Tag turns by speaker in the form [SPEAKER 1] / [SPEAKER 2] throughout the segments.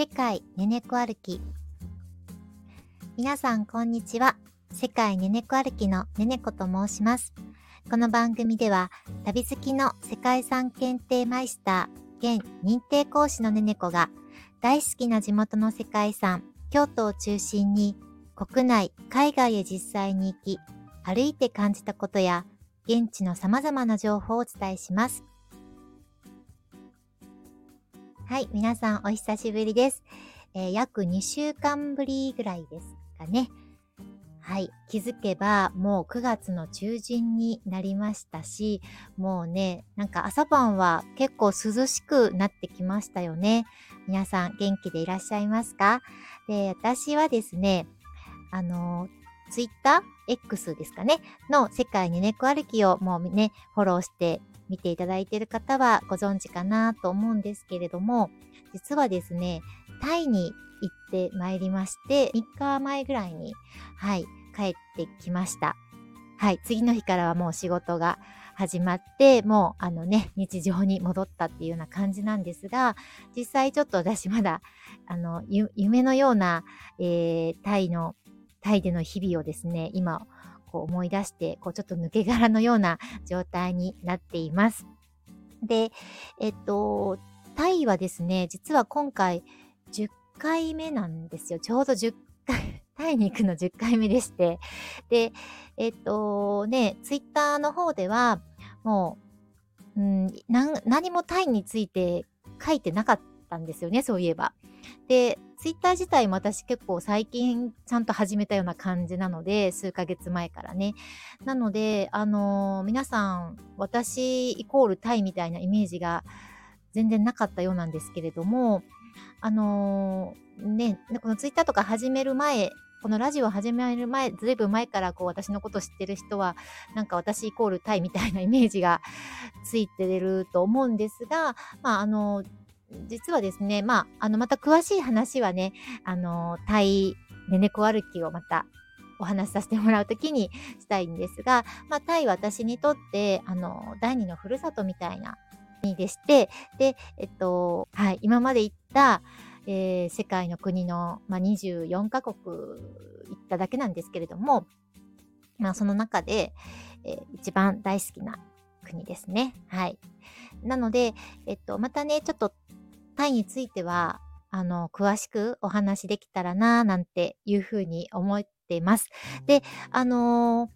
[SPEAKER 1] 世界ねねこ歩き。皆さんこんにちは。世界ねねこ歩きのねねこと申します。この番組では旅好きの世界遺産検定マイスター現認定講師のねねこが大好きな地元の世界遺産京都を中心に国内海外へ実際に行き歩いて感じたことや現地の様々な情報をお伝えします。はい、皆さんお久しぶりです。えー、約2週間ぶりぐらいですかね。はい、気づけばもう9月の中旬になりましたし、もうね、なんか朝晩は結構涼しくなってきましたよね。皆さん元気でいらっしゃいますか？で、私はですね、あのツイッター？X ですかね？の世界に猫歩きをもうね、フォローして見ていただいている方はご存知かなと思うんですけれども、実はですね、タイに行ってまいりまして、3日前ぐらいに、はい、帰ってきました。はい、次の日からはもう仕事が始まって、もうあのね、日常に戻ったっていうような感じなんですが、実際ちょっと私まだ、あの、夢のような、えー、タイの、タイでの日々をですね、今、こう思い出して、こうちょっと抜け殻のような状態になっています。で、えっと、タイはですね、実は今回10回目なんですよ。ちょうど10回、タイに行くの10回目でして。で、えっとね、ツイッターの方では、もう、うん、何もタイについて書いてなかったんですよね、そういえば。で、ツイッター自体も私結構最近ちゃんと始めたような感じなので、数ヶ月前からね。なので、あのー、皆さん、私イコールタイみたいなイメージが全然なかったようなんですけれども、あのー、ね、このツイッターとか始める前、このラジオ始める前、ずいぶん前からこう私のこと知ってる人は、なんか私イコールタイみたいなイメージがついてると思うんですが、まあ、あの、実はですね、まあ、あの、また詳しい話はね、あの、タイね猫歩きをまたお話しさせてもらうときにしたいんですが、まあ、タイは私にとって、あの、第二のふるさとみたいな国でして、で、えっと、はい、今まで行った、えー、世界の国の、まあ、24カ国行っただけなんですけれども、まあ、その中で、えー、一番大好きな国ですね。はい。なので、えっと、またね、ちょっとタイについては、あの、詳しくお話できたらな、なんていうふうに思っています。で、あの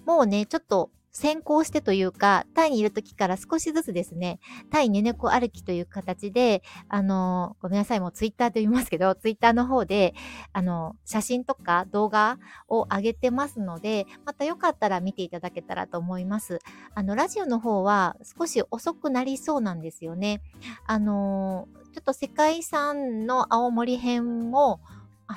[SPEAKER 1] ー、もうね、ちょっと先行してというか、タイにいる時から少しずつですね、タイねねこ歩きという形で、あの、ごめんなさい、もうツイッターと言いますけど、ツイッターの方で、あの、写真とか動画を上げてますので、またよかったら見ていただけたらと思います。あの、ラジオの方は少し遅くなりそうなんですよね。あの、ちょっと世界遺産の青森編も、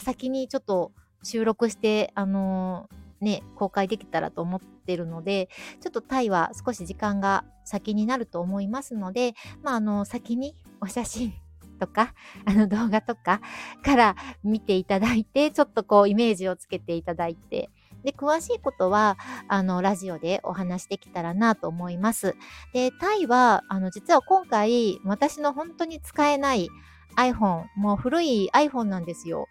[SPEAKER 1] 先にちょっと収録して、あのね、公開できたらと思ってるので、ちょっとタイは少し時間が先になると思いますので、まあ、あの、先にお写真とか、あの動画とかから見ていただいて、ちょっとこうイメージをつけていただいて、で、詳しいことは、あの、ラジオでお話できたらなと思います。で、タイは、あの、実は今回、私の本当に使えない iPhone、もう古い iPhone なんですよ。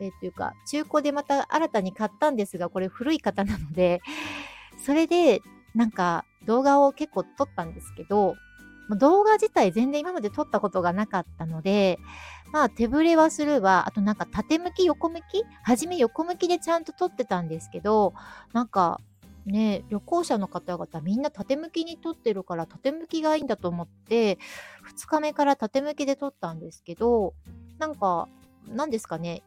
[SPEAKER 1] えー、というか、中古でまた新たに買ったんですが、これ古い方なので、それで、なんか動画を結構撮ったんですけど、動画自体全然今まで撮ったことがなかったので、まあ手ぶれはするわ。あとなんか縦向き横向き？初め横向きでちゃんと撮ってたんですけど、なんかね、旅行者の方々みんな縦向きに撮ってるから縦向きがいいんだと思って、2日目から縦向きで撮ったんですけど、なんか、なんですかね、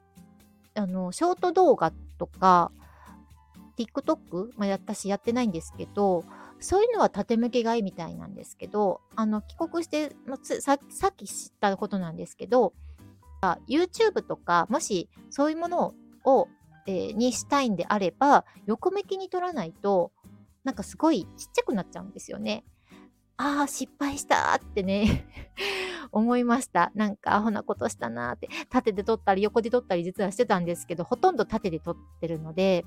[SPEAKER 1] あの、ショート動画とか、TikTok、まあ、私やってないんですけど、そういうのは縦向けがいいみたいなんですけど、あの、帰国して、まあ、さっき知ったことなんですけど、YouTube とか、もしそういうものを、えー、にしたいんであれば、横向きに撮らないと、なんかすごいちっちゃくなっちゃうんですよね。ああ、失敗したってね 思いました。なんかアホなことしたなーって、縦で撮ったり横で撮ったり実はしてたんですけど、ほとんど縦で撮ってるので、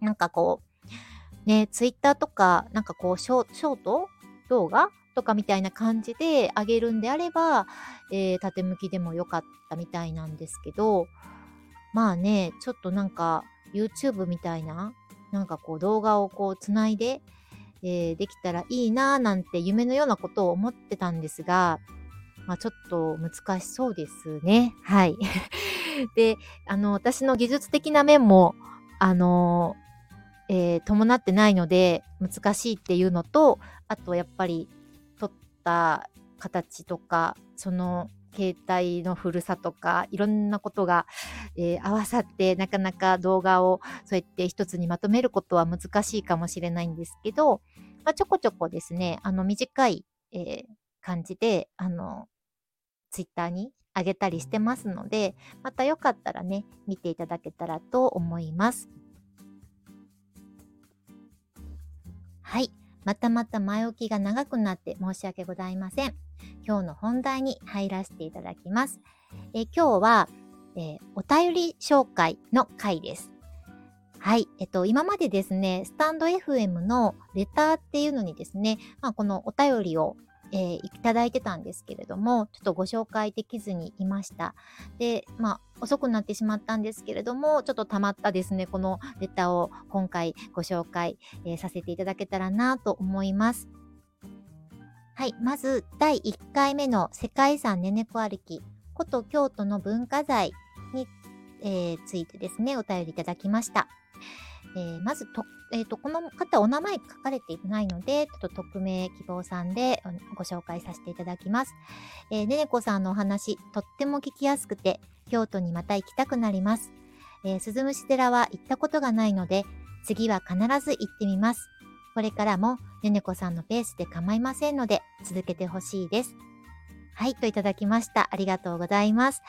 [SPEAKER 1] なんかこう、ね、ツイッターとか、なんかこうショ、ショート動画とかみたいな感じであげるんであれば、えー、縦向きでもよかったみたいなんですけど、まあね、ちょっとなんか YouTube みたいな、なんかこう動画をこうつないで、えー、できたらいいなぁなんて夢のようなことを思ってたんですが、まあ、ちょっと難しそうですね。はい。で、あの、私の技術的な面も、あの、えー、伴ってないので難しいっていうのと、あとやっぱり撮った形とか、その携帯の古さとかいろんなことが、えー、合わさってなかなか動画をそうやって一つにまとめることは難しいかもしれないんですけど、まあ、ちょこちょこですねあの短い、えー、感じであのツイッターにあげたりしてますのでまたよかったらね見ていただけたらと思います。はい。またまた前置きが長くなって申し訳ございません。今日の本題に入らせていただきます。え今日は、えー、お便り紹介の回です。はい。えっと、今までですね、スタンド FM のレターっていうのにですね、まあ、このお便りをえー、いただいてたんですけれども、ちょっとご紹介できずにいました。で、まあ、遅くなってしまったんですけれども、ちょっとたまったですね、このレタを今回ご紹介、えー、させていただけたらなと思います。はい、まず第1回目の世界遺産ねねこ歩き、古都京都の文化財に、えー、ついてですね、お便りいただきました。えー、まずと、えーと、この方お名前書かれていないので、ちょっと匿名希望さんでご紹介させていただきます。えー、ねねこさんのお話、とっても聞きやすくて、京都にまた行きたくなります。えー、鈴虫寺は行ったことがないので、次は必ず行ってみます。これからもねねこさんのペースで構いませんので、続けてほしいです。はい、といただきました。ありがとうございます。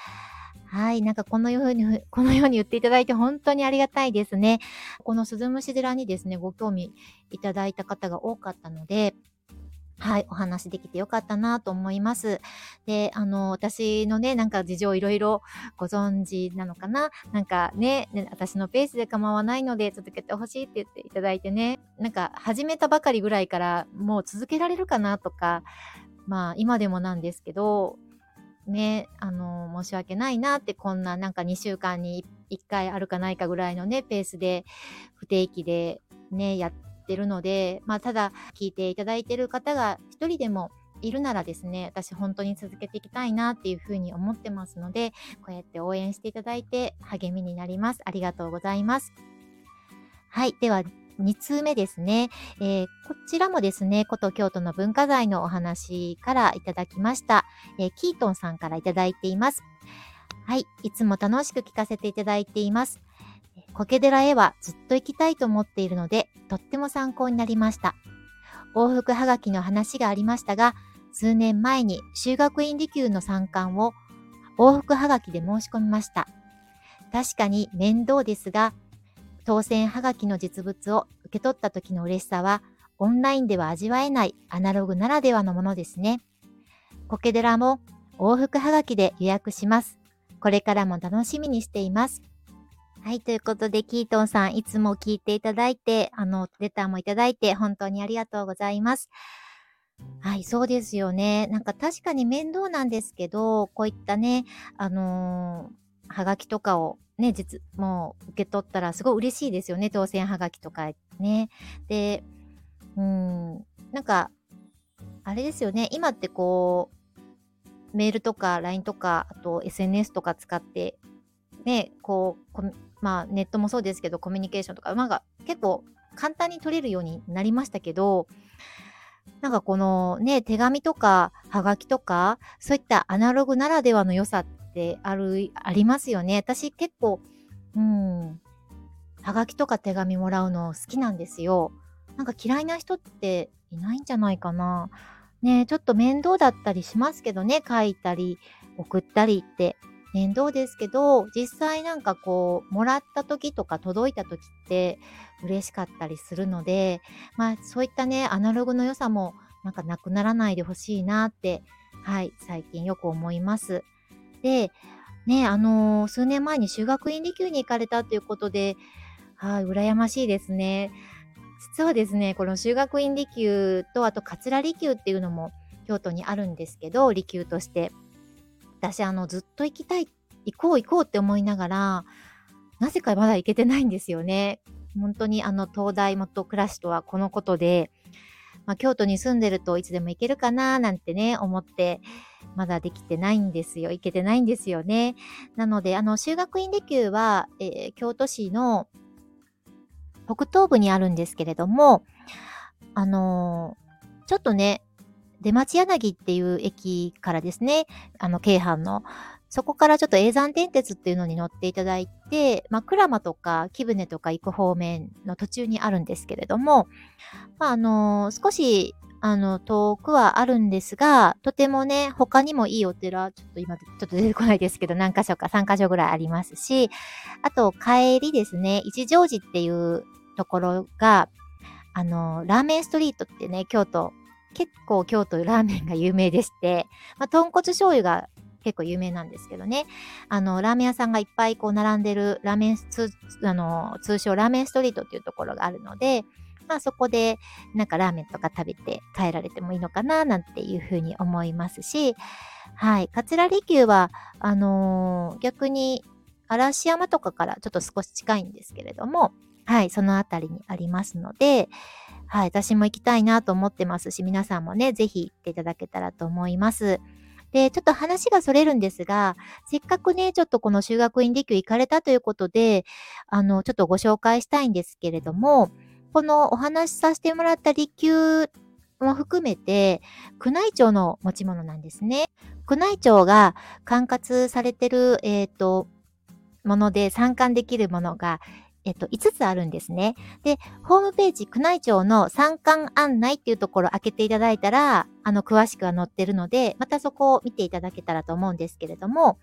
[SPEAKER 1] はい。なんかこのように、このように言っていただいて本当にありがたいですね。この鈴虫寺にですね、ご興味いただいた方が多かったので、はい、お話できてよかったなと思います。で、あの、私のね、なんか事情いろいろご存知なのかな？なんかね、ね私のペースで構わないので続けてほしいって言っていただいてね、なんか始めたばかりぐらいからもう続けられるかなとか、まあ今でもなんですけど、ね、あの、申し訳ないなって、こんななんか2週間に1回あるかないかぐらいのね、ペースで、不定期でね、やってるので、まあ、ただ、聞いていただいてる方が1人でもいるならですね、私本当に続けていきたいなっていうふうに思ってますので、こうやって応援していただいて励みになります。ありがとうございます。はい。では、2通目ですね、えー、こちらもですね、古都京都の文化財のお話からいただきました。えー、キートンさんからいただいています。はい、いつも楽しく聞かせていただいています。苔寺へはずっと行きたいと思っているので、とっても参考になりました。往復はがきの話がありましたが、数年前に修学院利休の参観を往復はがきで申し込みました。確かに面倒ですが、当選はがきの実物を受け取った時の嬉しさは、オンラインでは味わえないアナログならではのものですね。苔寺も往復はがきで予約します。これからも楽しみにしています。はい、ということで、キートンさん、いつも聞いていただいて、あの、レターもいただいて、本当にありがとうございます。はい、そうですよね。なんか確かに面倒なんですけど、こういったね、あのー、はがきとかをね、実、もう受け取ったらすごい嬉しいですよね。当選はがきとかね。で、うん、なんか、あれですよね。今ってこう、メールとか LINE とか、あと SNS とか使って、ね、こう、まあネットもそうですけど、コミュニケーションとか、なんか結構簡単に取れるようになりましたけど、なんかこのね、手紙とか、はがきとか、そういったアナログならではの良さっってある、ありますよね。私結構、うん、はがきとか手紙もらうの好きなんですよ。なんか嫌いな人っていないんじゃないかな。ねちょっと面倒だったりしますけどね、書いたり送ったりって面倒ですけど、実際なんかこう、もらった時とか届いた時って嬉しかったりするので、まあそういったね、アナログの良さもなんかなくならないでほしいなって、はい、最近よく思います。で、ね、あのー、数年前に修学院利休に行かれたということで、はい、羨ましいですね。実はですね、この修学院利休と、あと桂利休っていうのも京都にあるんですけど、利休として。私、あの、ずっと行きたい、行こう行こうって思いながら、なぜかまだ行けてないんですよね。本当にあの、東大元暮らしとはこのことで、まあ、京都に住んでるといつでも行けるかななんてね、思って、まだできてないんですよ。行けてないんですよね。なので、あの、修学院利休は、えー、京都市の北東部にあるんですけれども、あのー、ちょっとね、出町柳っていう駅からですね、あの、京阪の、そこからちょっと永山電鉄っていうのに乗っていただいて、まあ、鞍馬とか木舟とか行く方面の途中にあるんですけれども、まあ、あのー、少し、あの、遠くはあるんですが、とてもね、他にもいいお寺、ちょっと今、ちょっと出てこないですけど、何箇所か、3箇所ぐらいありますし、あと、帰りですね、一乗寺っていうところが、あの、ラーメンストリートってね、京都、結構京都ラーメンが有名でして、まあ、豚骨醤油が結構有名なんですけどね。あの、ラーメン屋さんがいっぱいこう並んでるラーメン、あの、通称ラーメンストリートっていうところがあるので、まあそこでなんかラーメンとか食べて帰られてもいいのかななんていうふうに思いますし、はい。桂離宮は、あのー、逆に嵐山とかからちょっと少し近いんですけれども、はい、そのあたりにありますので、はい、私も行きたいなと思ってますし、皆さんもね、ぜひ行っていただけたらと思います。で、ちょっと話がそれるんですが、せっかくね、ちょっとこの修学院利休行かれたということで、あの、ちょっとご紹介したいんですけれども、このお話しさせてもらった利休も含めて、宮内庁の持ち物なんですね。宮内庁が管轄されてる、えっ、ー、と、もので参観できるものが、えっと、5つあるんですね。で、ホームページ、宮内庁の参観案内っていうところを開けていただいたら、あの、詳しくは載ってるので、またそこを見ていただけたらと思うんですけれども、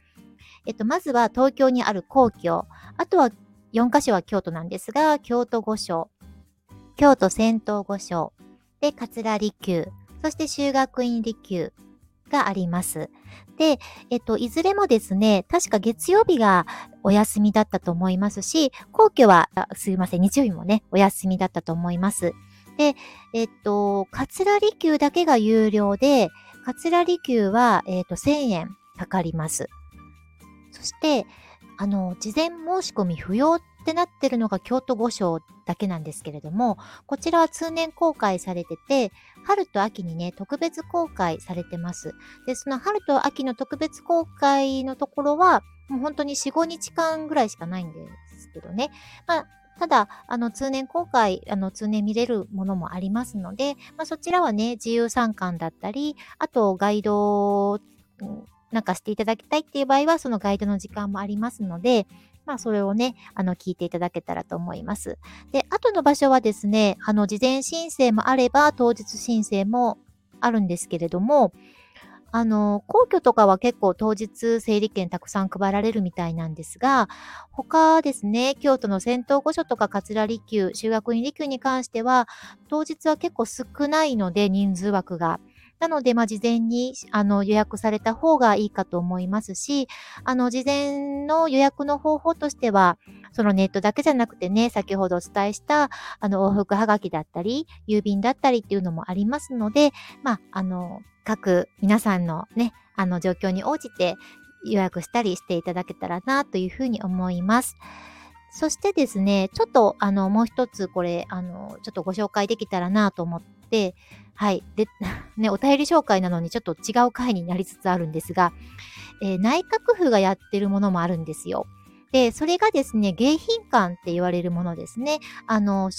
[SPEAKER 1] えっと、まずは東京にある皇居、あとは4カ所は京都なんですが、京都御所、京都仙洞御所、で、桂離宮、そして修学院離宮があります。で、えっと、いずれもですね、確か月曜日がお休みだったと思いますし、皇居は、すいません、日曜日もね、お休みだったと思います。で、えっと、桂離宮だけが有料で、桂離宮は、えっと、1000円かかります。そして、あの、事前申し込み不要っってなってるのが京都御所だけなんですけれども、こちらは通年公開されてて、春と秋にね、特別公開されてます。で、その春と秋の特別公開のところは、もう本当に4、5日間ぐらいしかないんですけどね。まあ、ただ、あの、通年公開、あの、通年見れるものもありますので、まあ、そちらはね、自由参観だったり、あと、ガイド、なんかしていただきたいっていう場合は、そのガイドの時間もありますので、まあ、それをね、あの、聞いていただけたらと思います。で、後の場所はですね、あの、事前申請もあれば、当日申請もあるんですけれども、あの、皇居とかは結構当日整理券たくさん配られるみたいなんですが、他ですね、京都の仙洞御所とか桂離宮、修学院離宮に関しては、当日は結構少ないので、人数枠が。なので、まあ、事前に、あの、予約された方がいいかと思いますし、あの、事前の予約の方法としては、そのネットだけじゃなくてね、先ほどお伝えした、あの、往復はがきだったり、郵便だったりっていうのもありますので、まあ、あの、各皆さんのね、あの、状況に応じて予約したりしていただけたらな、というふうに思います。そしてですね、ちょっと、あの、もう一つこれ、あの、ちょっとご紹介できたらなと思って、はい。で、ね、お便り紹介なのにちょっと違う回になりつつあるんですが、えー、内閣府がやってるものもあるんですよ。で、それがですね、迎賓館って言われるものですね。あの、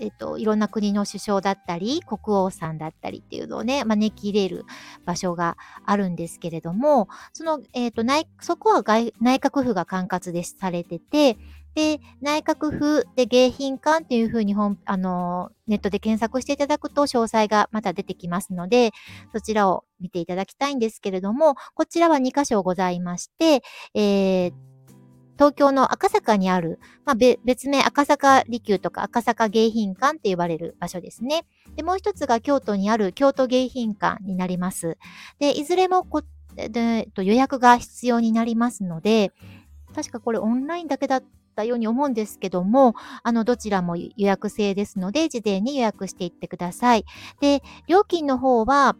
[SPEAKER 1] えっ、と、いろんな国の首相だったり、国王さんだったりっていうのをね、招き入れる場所があるんですけれども、その、えっ、と、内、そこは外内閣府が管轄でされてて、で、内閣府で迎賓館っていうふうに本、あの、ネットで検索していただくと詳細がまた出てきますので、そちらを見ていただきたいんですけれども、こちらは2箇所ございまして、えー、東京の赤坂にある、まあ、別名赤坂離宮とか赤坂迎賓館って呼ばれる場所ですね。で、もう一つが京都にある京都迎賓館になります。で、いずれもこで予約が必要になりますので、確かこれオンラインだけだっったように思うんですけども、あの、どちらも予約制ですので、事前に予約していってください。で、料金の方は、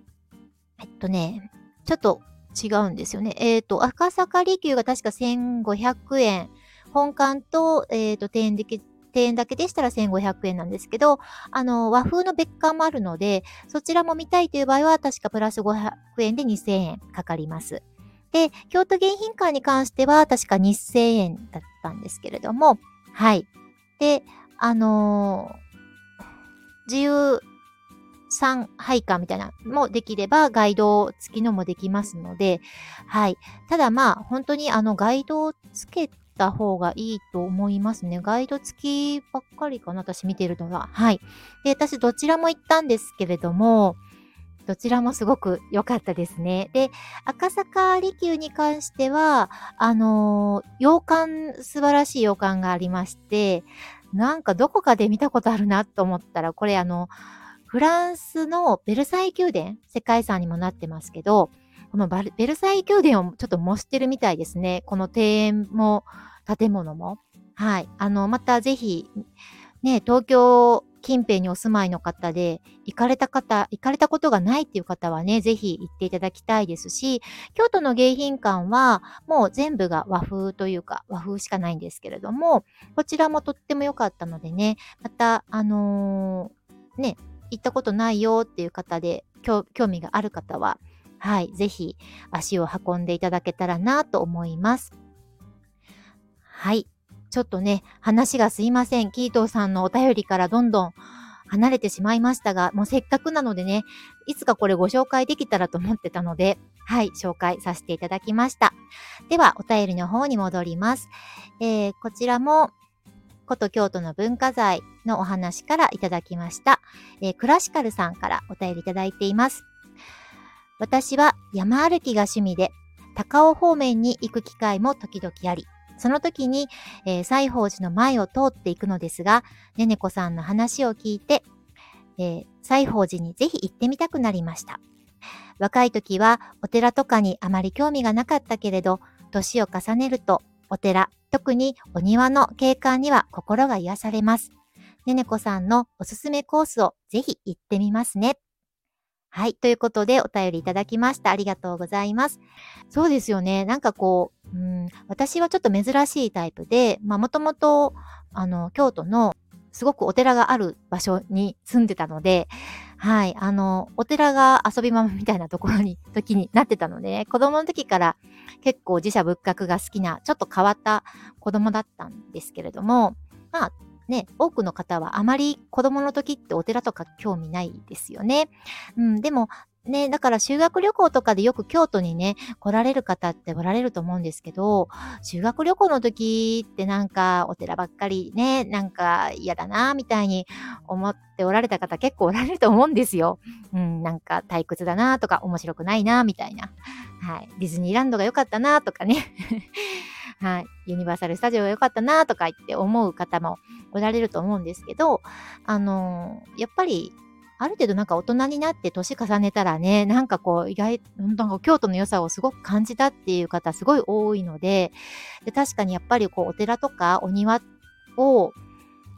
[SPEAKER 1] えっとね、ちょっと違うんですよね。えっ、ー、と、赤坂離宮が確か1500円。本館と、えっ、ー、と、庭園だけ、庭園だけでしたら1500円なんですけど、あの、和風の別館もあるので、そちらも見たいという場合は、確かプラス500円で2000円かかります。で、京都迎賓館に関しては、確か2000円だったんですけれども、はい。で、あのー、自由参拝館みたいなのもできれば、ガイド付きのもできますので、はい。ただまあ、本当にあの、ガイドをつけた方がいいと思いますね。ガイド付きばっかりかな、私見てるのは。はい。で、私どちらも行ったんですけれども、どちらもすごく良かったですね。で、赤坂離宮に関しては、あのー、洋館、素晴らしい洋館がありまして、なんかどこかで見たことあるなと思ったら、これあの、フランスのベルサイ宮殿、世界遺産にもなってますけど、このベルサイ宮殿をちょっと模してるみたいですね。この庭園も建物も。はい。あの、またぜひ、ね、東京近辺にお住まいの方で、行かれた方、行かれたことがないっていう方はね、ぜひ行っていただきたいですし、京都の迎賓館はもう全部が和風というか、和風しかないんですけれども、こちらもとっても良かったのでね、また、あのー、ね、行ったことないよっていう方で、興味がある方は、はい、ぜひ足を運んでいただけたらなと思います。はい。ちょっとね、話がすいません。キートーさんのお便りからどんどん離れてしまいましたが、もうせっかくなのでね、いつかこれご紹介できたらと思ってたので、はい、紹介させていただきました。では、お便りの方に戻ります。えー、こちらも、古都京都の文化財のお話からいただきました。えー、クラシカルさんからお便りいただいています。私は山歩きが趣味で、高尾方面に行く機会も時々あり、その時に、えー、西宝寺の前を通っていくのですが、ねねこさんの話を聞いて、えー、西宝寺にぜひ行ってみたくなりました。若い時はお寺とかにあまり興味がなかったけれど、年を重ねるとお寺、特にお庭の景観には心が癒されます。ねねこさんのおすすめコースをぜひ行ってみますね。はい。ということでお便りいただきました。ありがとうございます。そうですよね。なんかこう、うん、私はちょっと珍しいタイプで、まあもともと、あの、京都のすごくお寺がある場所に住んでたので、はい、あの、お寺が遊び場みたいなところに、時になってたので、ね、子供の時から結構自社仏閣が好きな、ちょっと変わった子供だったんですけれども、まあ、ね、多くの方はあまり子供の時ってお寺とか興味ないですよね。うん、でも、ね、だから修学旅行とかでよく京都にね、来られる方っておられると思うんですけど、修学旅行の時ってなんかお寺ばっかりね、なんか嫌だな、みたいに思っておられた方結構おられると思うんですよ。うん、なんか退屈だなとか面白くないな、みたいな。はい。ディズニーランドが良かったなとかね。はい。ユニバーサル・スタジオが良かったなとか言って思う方もおられると思うんですけど、あのー、やっぱりある程度なんか大人になって年重ねたらね、なんかこう意外、なんか京都の良さをすごく感じたっていう方すごい多いので、で確かにやっぱりこうお寺とかお庭を、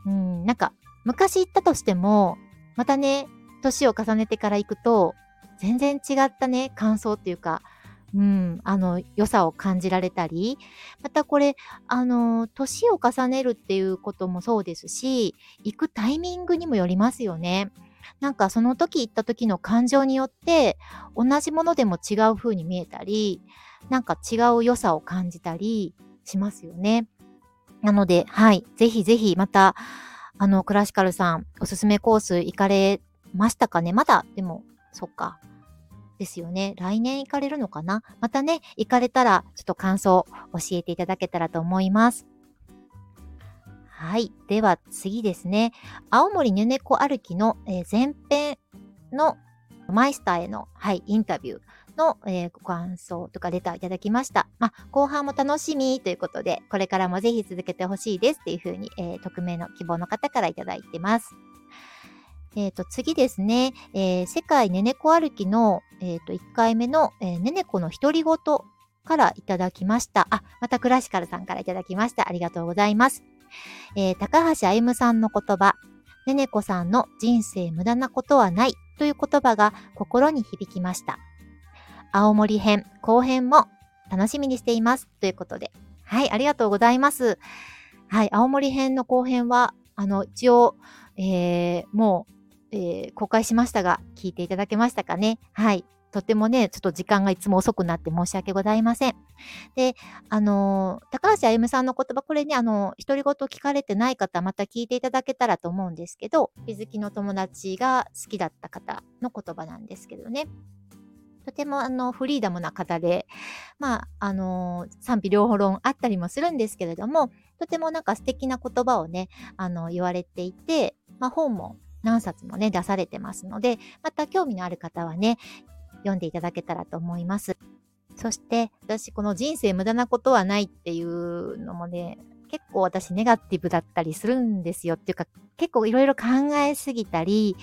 [SPEAKER 1] うん、なんか昔行ったとしても、またね、年を重ねてから行くと、全然違ったね、感想っていうか、うん、あの、良さを感じられたり、またこれ、あの、年を重ねるっていうこともそうですし、行くタイミングにもよりますよね。なんかその時行った時の感情によって同じものでも違う風に見えたり、なんか違う良さを感じたりしますよね。なので、はい。ぜひぜひまた、あの、クラシカルさん、おすすめコース行かれましたかね？まだ、でも、そっか。ですよね。来年行かれるのかな？またね、行かれたら、ちょっと感想教えていただけたらと思います。はい。では次ですね。青森ねねこ歩きの、え、前編のマイスターへの、はい、インタビューの、えー、ご感想とかレターいただきました。まあ、後半も楽しみということで、これからもぜひ続けてほしいですっていうふうに、えー、匿名の希望の方からいただいてます。えっ、ー、と、次ですね、えー、世界ねねこ歩きの、えっ、ー、と、1回目の、えー、ねねこの独り言からいただきました。あ、またクラシカルさんからいただきました。ありがとうございます。えー、高橋歩さんの言葉、ねねこさんの人生無駄なことはないという言葉が心に響きました。青森編、後編も楽しみにしています。ということで。はい、ありがとうございます。はい、青森編の後編は、あの、一応、えー、もう、えー、公開しましたが、聞いていただけましたかね？はい。とてもね、ちょっと時間がいつも遅くなって申し訳ございません。で、あの、高橋歩さんの言葉、これね、あのー、独り言聞かれてない方、また聞いていただけたらと思うんですけど、気づきの友達が好きだった方の言葉なんですけどね。とてもあのフリーダムな方で、まあ、あの賛否両論あったりもするんですけれども、とてもなんか素敵な言葉をね、あの言われていて、まあ、本も何冊もね、出されてますので、また興味のある方はね、読んでいただけたらと思います。そして、私、この人生無駄なことはないっていうのもね、結構私ネガティブだったりするんですよっていうか、結構いろいろ考えすぎたり、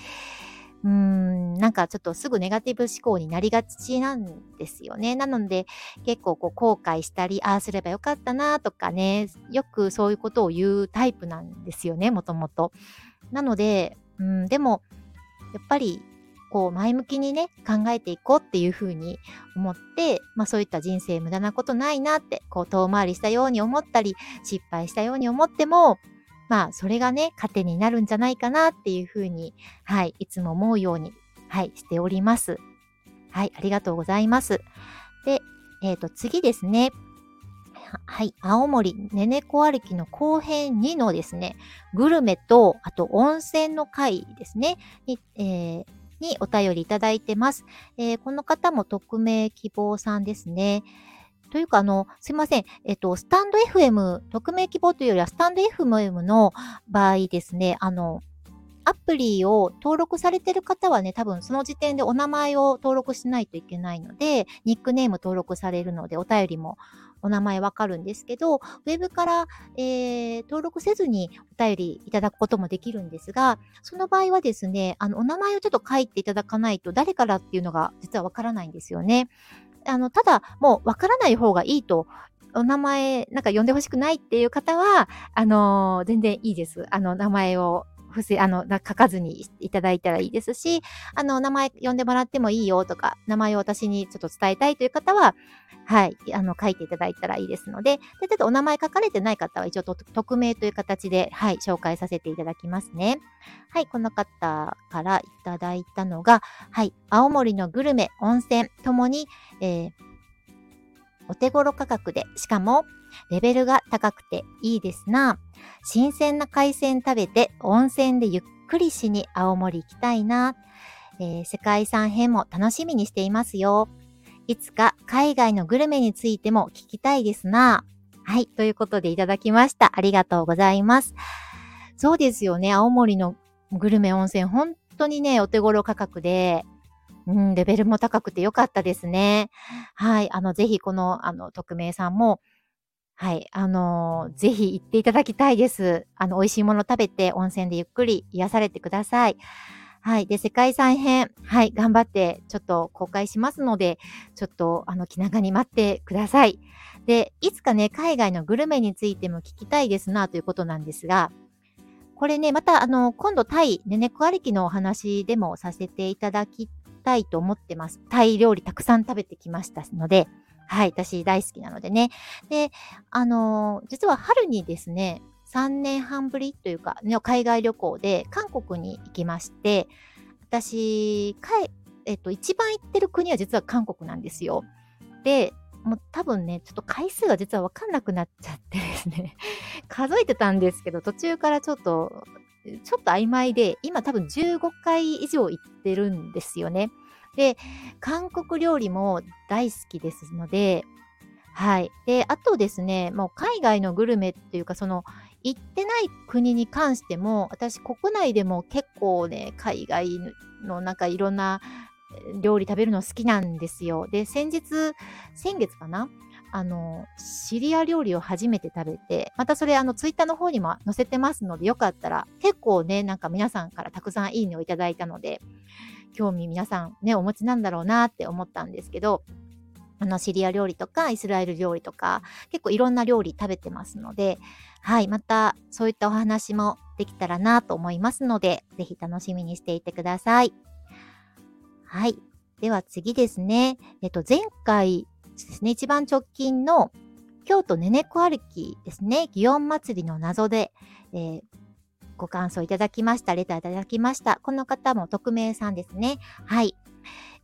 [SPEAKER 1] うーん、なんかちょっとすぐネガティブ思考になりがちなんですよね。なので結構こう後悔したり、ああすればよかったなとかね、よくそういうことを言うタイプなんですよね、もともと。なので、うん、でも、やっぱりこう前向きにね、考えていこうっていうふうに思って、まあそういった人生無駄なことないなって、こう遠回りしたように思ったり、失敗したように思っても、まあそれがね、糧になるんじゃないかなっていうふうに、はい、いつも思うように、はい、しております。はい、ありがとうございます。で、えっ、ー、と、次ですね。はい、青森ねねこ歩きの後編2のですね、グルメと、あと温泉の回ですね、に、えー、にお便りいただいてます。えー、この方も匿名希望さんですね。というか、あの、すいません。えっと、スタンド FM、匿名希望というよりは、スタンド FM の場合ですね、あの、アプリを登録されてる方はね、多分その時点でお名前を登録しないといけないので、ニックネーム登録されるので、お便りもお名前わかるんですけど、ウェブから、えー、登録せずにお便りいただくこともできるんですが、その場合はですね、あの、お名前をちょっと書いていただかないと、誰からっていうのが実はわからないんですよね。あの、ただ、もうわからない方がいいとお名前、なんか呼んでほしくないっていう方は、あのー、全然いいです。あの、名前を不正、あの、書かずにいただいたらいいですし、あの、名前呼んでもらってもいいよとか、名前を私にちょっと伝えたいという方は、はい、あの、書いていただいたらいいですので、で、ちょっとお名前書かれてない方は一応匿名という形で、はい、紹介させていただきますね。はい、この方からいただいたのが、はい、青森のグルメ、温泉ともに、えー、お手頃価格で、しかもレベルが高くていいですな。新鮮な海鮮食べて温泉でゆっくりしに青森行きたいな。えー、世界遺産編も楽しみにしていますよ。いつか海外のグルメについても聞きたいですな。はい。ということでいただきました。ありがとうございます。そうですよね。青森のグルメ温泉、本当にね、お手頃価格で、うん、レベルも高くてよかったですね。はい。あの、ぜひこの、あの、匿名さんも、はい。あのー、ぜひ行っていただきたいです。あの、美味しいもの食べて温泉でゆっくり癒されてください。はい。で、世界遺産編、はい。頑張ってちょっと公開しますので、ちょっと、あの、気長に待ってください。で、いつかね、海外のグルメについても聞きたいですな、ということなんですが、これね、また、あの、今度タイ、ねねこありきのお話でもさせていただきたいと思ってます。タイ料理たくさん食べてきましたので、はい、私大好きなのでね。で、あのー、実は春にですね、3年半ぶりというか、海外旅行で韓国に行きまして、私、え、えっと、一番行ってる国は実は韓国なんですよ。で、もう多分ね、ちょっと回数が実はわかんなくなっちゃってですね、数えてたんですけど、途中からちょっと、ちょっと曖昧で、今多分15回以上行ってるんですよね。で、韓国料理も大好きですので、はい。で、あとですね、もう海外のグルメっていうか、その、行ってない国に関しても、私国内でも結構ね、海外のなんかいろんな料理食べるの好きなんですよ。で、先日、先月かなあの、シリア料理を初めて食べて、またそれあのツイッターの方にも載せてますので、よかったら、結構ね、なんか皆さんからたくさんいいねをいただいたので、興味皆さんね、お持ちなんだろうなって思ったんですけど、あの、シリア料理とか、イスラエル料理とか、結構いろんな料理食べてますので、はい、またそういったお話もできたらなと思いますので、ぜひ楽しみにしていてください。はい。では次ですね。えっと、前回ですね、一番直近の京都ねねこ歩きですね、祇園祭りの謎で、えー、ご感想いただきました。レターいただきました。この方も匿名さんですね。はい。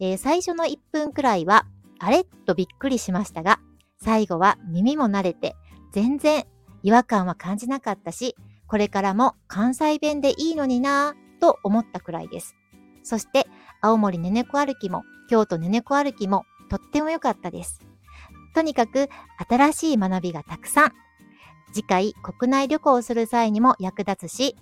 [SPEAKER 1] えー、最初の1分くらいは、あれとびっくりしましたが、最後は耳も慣れて、全然違和感は感じなかったし、これからも関西弁でいいのになぁと思ったくらいです。そして、青森ねねこ歩きも、京都ねねこ歩きも、とっても良かったです。とにかく、新しい学びがたくさん。次回、国内旅行をする際にも役立つし、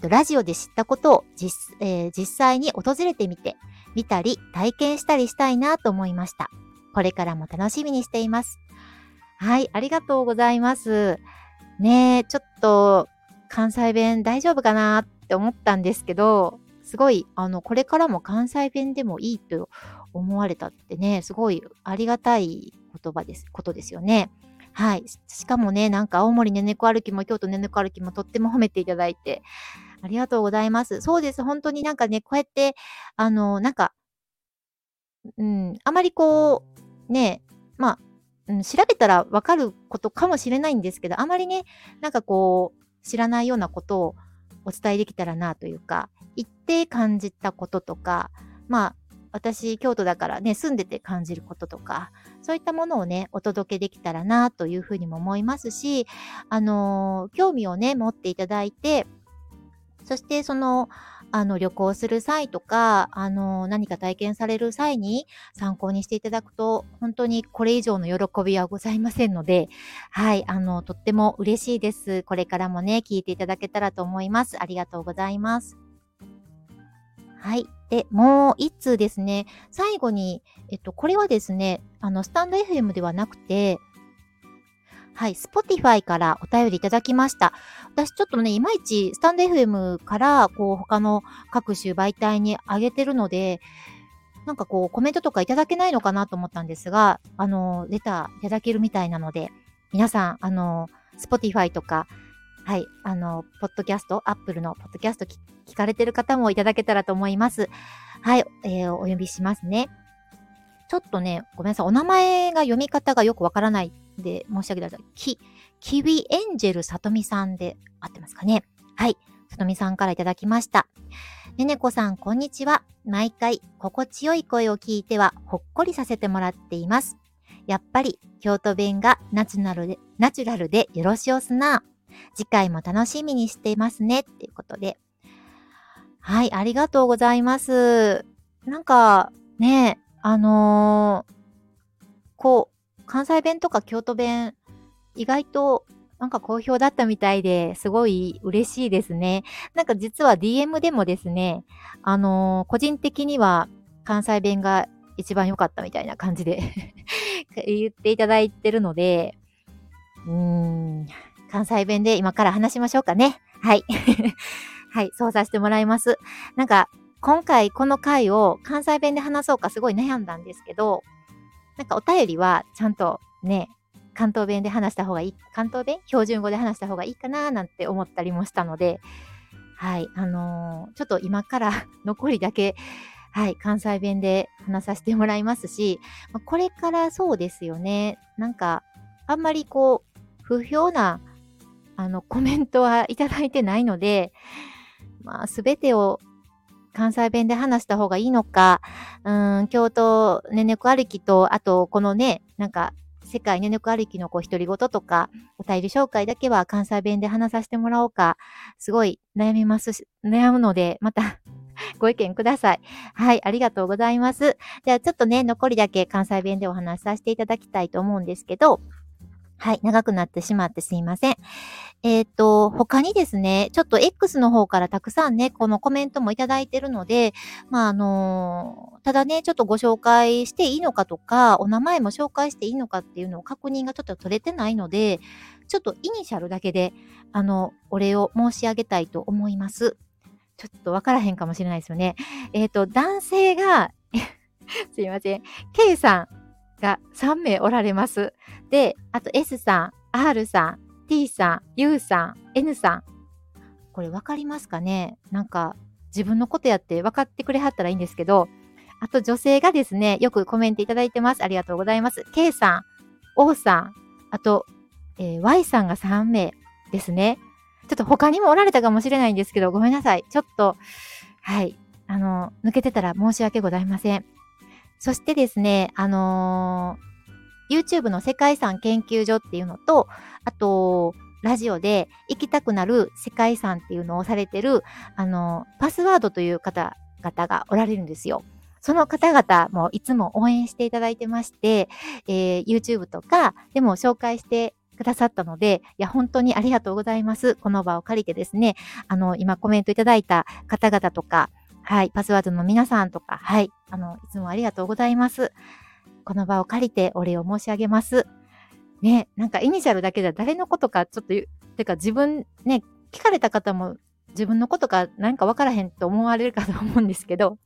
[SPEAKER 1] ラジオで知ったことを実,、えー、実際に訪れてみて、見たり体験したりしたいなと思いました。これからも楽しみにしています。はい、ありがとうございます。ねえ、ちょっと関西弁大丈夫かなって思ったんですけど、すごい、あの、これからも関西弁でもいいと思われたってね、すごいありがたい言葉です、ことですよね。はい。しかもね、なんか青森ねねこ歩きも京都ねねこ歩きもとっても褒めていただいて、ありがとうございます。そうです。本当になんかね、こうやって、あの、なんか、うん、あまりこう、ね、まあ、うん、調べたらわかることかもしれないんですけど、あまりね、なんかこう、知らないようなことをお伝えできたらなというか、行って感じたこととか、まあ、私、京都だからね、住んでて感じることとか、そういったものをね、お届けできたらなというふうにも思いますし、あのー、興味をね、持っていただいて、そしてその、あの、旅行する際とか、あの、何か体験される際に参考にしていただくと、本当にこれ以上の喜びはございませんので、はい、あの、とっても嬉しいです。これからもね、聞いていただけたらと思います。ありがとうございます。はい。で、もう一通ですね。最後に、えっと、これはですね、あの、スタンド FM ではなくて、はい、Spotify からお便りいただきました。私ちょっとね、いまいちスタンド FM から、こう、他の各種媒体に上げてるので、なんかこう、コメントとかいただけないのかなと思ったんですが、あの、レターいただけるみたいなので、皆さん、あの、Spotify とか、はい、あの、ポッドキャスト、Apple のポッドキャスト聞かれてる方もいただけたらと思います。はい、えー、お呼びしますね。ちょっとね、ごめんなさい。お名前が読み方がよくわからないんで申し上げたら、き、キウイエンジェルさとみさんで合ってますかね。はい。さとみさんからいただきました。ねねこさん、こんにちは。毎回、心地よい声を聞いては、ほっこりさせてもらっています。やっぱり、京都弁がナチュラルで、ナチュラルでよろしおすな。次回も楽しみにしていますね。っていうことで。はい、ありがとうございます。なんか、ね、あのー、こう、関西弁とか京都弁、意外となんか好評だったみたいですごい嬉しいですね。なんか実は DM でもですね、あのー、個人的には関西弁が一番良かったみたいな感じで 言っていただいてるので、うーん、関西弁で今から話しましょうかね。はい。はい、そうさせてもらいます。なんか、今回この回を関西弁で話そうかすごい悩んだんですけど、なんかお便りはちゃんとね、関東弁で話した方がいい、関東弁？標準語で話した方がいいかななんて思ったりもしたので、はい、あのー、ちょっと今から 残りだけ、はい、関西弁で話させてもらいますし、これからそうですよね。なんか、あんまりこう、不評な、あの、コメントはいただいてないので、まあ、すべてを関西弁で話した方がいいのか、うん、京都ねねこ歩きと、あと、このね、なんか、世界ねねこ歩きのこう独り言とか、お便り紹介だけは関西弁で話させてもらおうか、すごい悩みますし、悩むので、また ご意見ください。はい、ありがとうございます。じゃあちょっとね、残りだけ関西弁でお話しさせていただきたいと思うんですけど、はい、長くなってしまってすいません。えっ、ー、と、他にですね、ちょっと X の方からたくさんね、このコメントもいただいてるので、まあ、あのー、ただね、ちょっとご紹介していいのかとか、お名前も紹介していいのかっていうのを確認がちょっと取れてないので、ちょっとイニシャルだけで、あの、お礼を申し上げたいと思います。ちょっとわからへんかもしれないですよね。えっ、ー、と、男性が すいません。K さんが3名おられます。で、あと S さん、R さん、T さん、U さん、N さん。これ分かりますかね？なんか自分のことやって分かってくれはったらいいんですけど、あと女性がですね、よくコメントいただいてます。ありがとうございます。K さん、O さん、あと、えー、Y さんが3名ですね。ちょっと他にもおられたかもしれないんですけど、ごめんなさい。ちょっと、はい、あの、抜けてたら申し訳ございません。そしてですね、あのー、YouTube の世界遺産研究所っていうのと、あと、ラジオで行きたくなる世界遺産っていうのをされてる、あのー、パスワードという方々がおられるんですよ。その方々もいつも応援していただいてまして、えー、YouTube とかでも紹介してくださったので、いや、本当にありがとうございます。この場を借りてですね、あの、今コメントいただいた方々とか、はい、パスワードの皆さんとか、はい、あの、いつもありがとうございます。この場を借りてお礼を申し上げます。ね、なんかイニシャルだけじゃ誰のことかちょっと言う、てか自分ね、聞かれた方も自分のことか何か分からへんと思われるかと思うんですけど、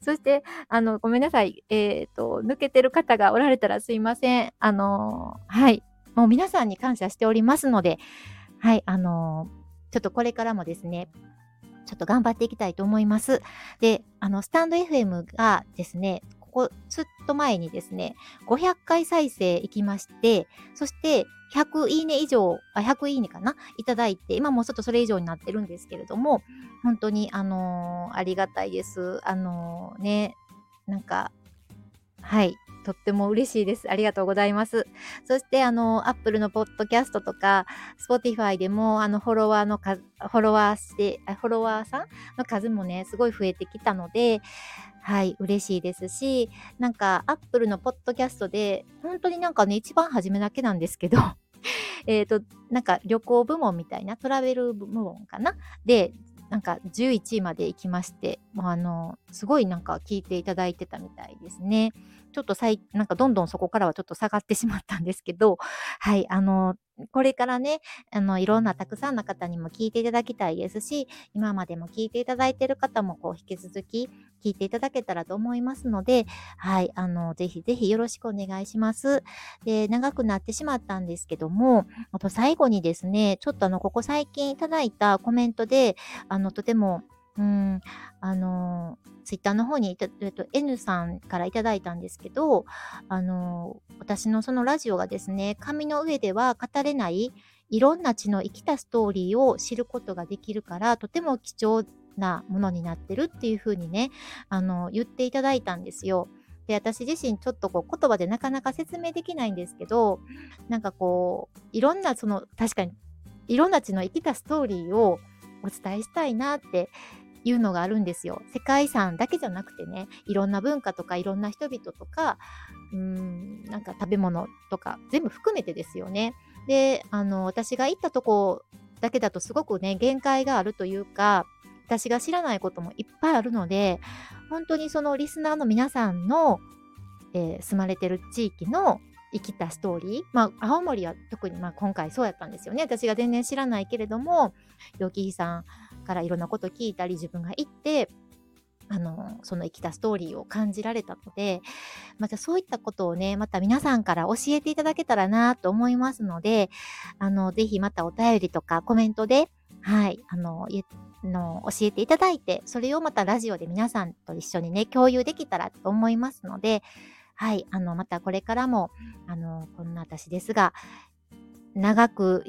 [SPEAKER 1] そして、あの、ごめんなさい。えっ、ー、と、抜けてる方がおられたらすいません。あの、はい。もう皆さんに感謝しておりますので、はい、あの、ちょっとこれからもですね、ちょっと頑張っていきたいと思います。で、あの、スタンド FM がですね、ここ、ずっと前にですね、500回再生いきまして、そして100いいね以上、あ、100いいねかな？いただいて、今もうちょっとそれ以上になってるんですけれども、本当に、あのー、ありがたいです。あのー、ね、なんか、はい。とっても嬉しいです。ありがとうございます。そして、あの、Apple のポッドキャストとか、Spotify でも、あの、フォロワーの数、フォロワーして、フォロワーさんの数もね、すごい増えてきたので、はい、嬉しいですし、なんか、Apple のポッドキャストで、本当になんかね、一番初めだけなんですけど、えっと、なんか旅行部門みたいな、トラベル部門かな？で、なんか11位まで行きまして、もうあの、すごいなんか聞いていただいてたみたいですね。ちょっと最、なんかどんどんそこからはちょっと下がってしまったんですけど、はい、あの、これからね、あの、いろんなたくさんの方にも聞いていただきたいですし、今までも聞いていただいている方も、こう、引き続き聞いていただけたらと思いますので、はい、あの、ぜひぜひよろしくお願いします。で、長くなってしまったんですけども、あと最後にですね、ちょっとあの、ここ最近いただいたコメントで、あの、とても、うん、あの、ツイッターの方にいた、えっと、N さんからいただいたんですけど、あの、私のそのラジオがですね、紙の上では語れないいろんな血の生きたストーリーを知ることができるから、とても貴重なものになってるっていうふうにね、あの、言っていただいたんですよ。で、私自身ちょっとこう言葉でなかなか説明できないんですけど、なんかこう、いろんなその、確かに、いろんな血の生きたストーリーをお伝えしたいなっていうのがあるんですよ。世界遺産だけじゃなくてね、いろんな文化とかいろんな人々とか、うん、なんか食べ物とか全部含めてですよね。で、あの、私が行ったとこだけだとすごくね、限界があるというか、私が知らないこともいっぱいあるので、本当にそのリスナーの皆さんの、えー、住まれてる地域の生きたストーリー。まあ、青森は特にまあ今回そうやったんですよね。私が全然知らないけれども、陽気さんからいろんなこと聞いたり、自分が行って、あの、その生きたストーリーを感じられたので、またそういったことをね、また皆さんから教えていただけたらなと思いますので、あの、ぜひまたお便りとかコメントで、はい、あの、の教えていただいて、それをまたラジオで皆さんと一緒にね、共有できたらと思いますので、はい、あの、またこれからも、あの、こんな私ですが、長く、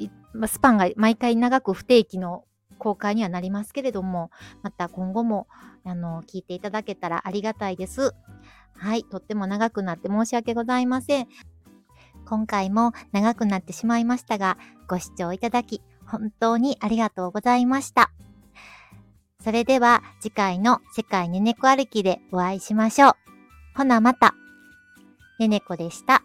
[SPEAKER 1] スパンが毎回長く不定期の公開にはなりますけれども、また今後も、あの、聞いていただけたらありがたいです。はい、とっても長くなって申し訳ございません。今回も長くなってしまいましたが、ご視聴いただき、本当にありがとうございました。それでは次回の世界ねねこ歩きでお会いしましょう。ほなまた。ねねこでした。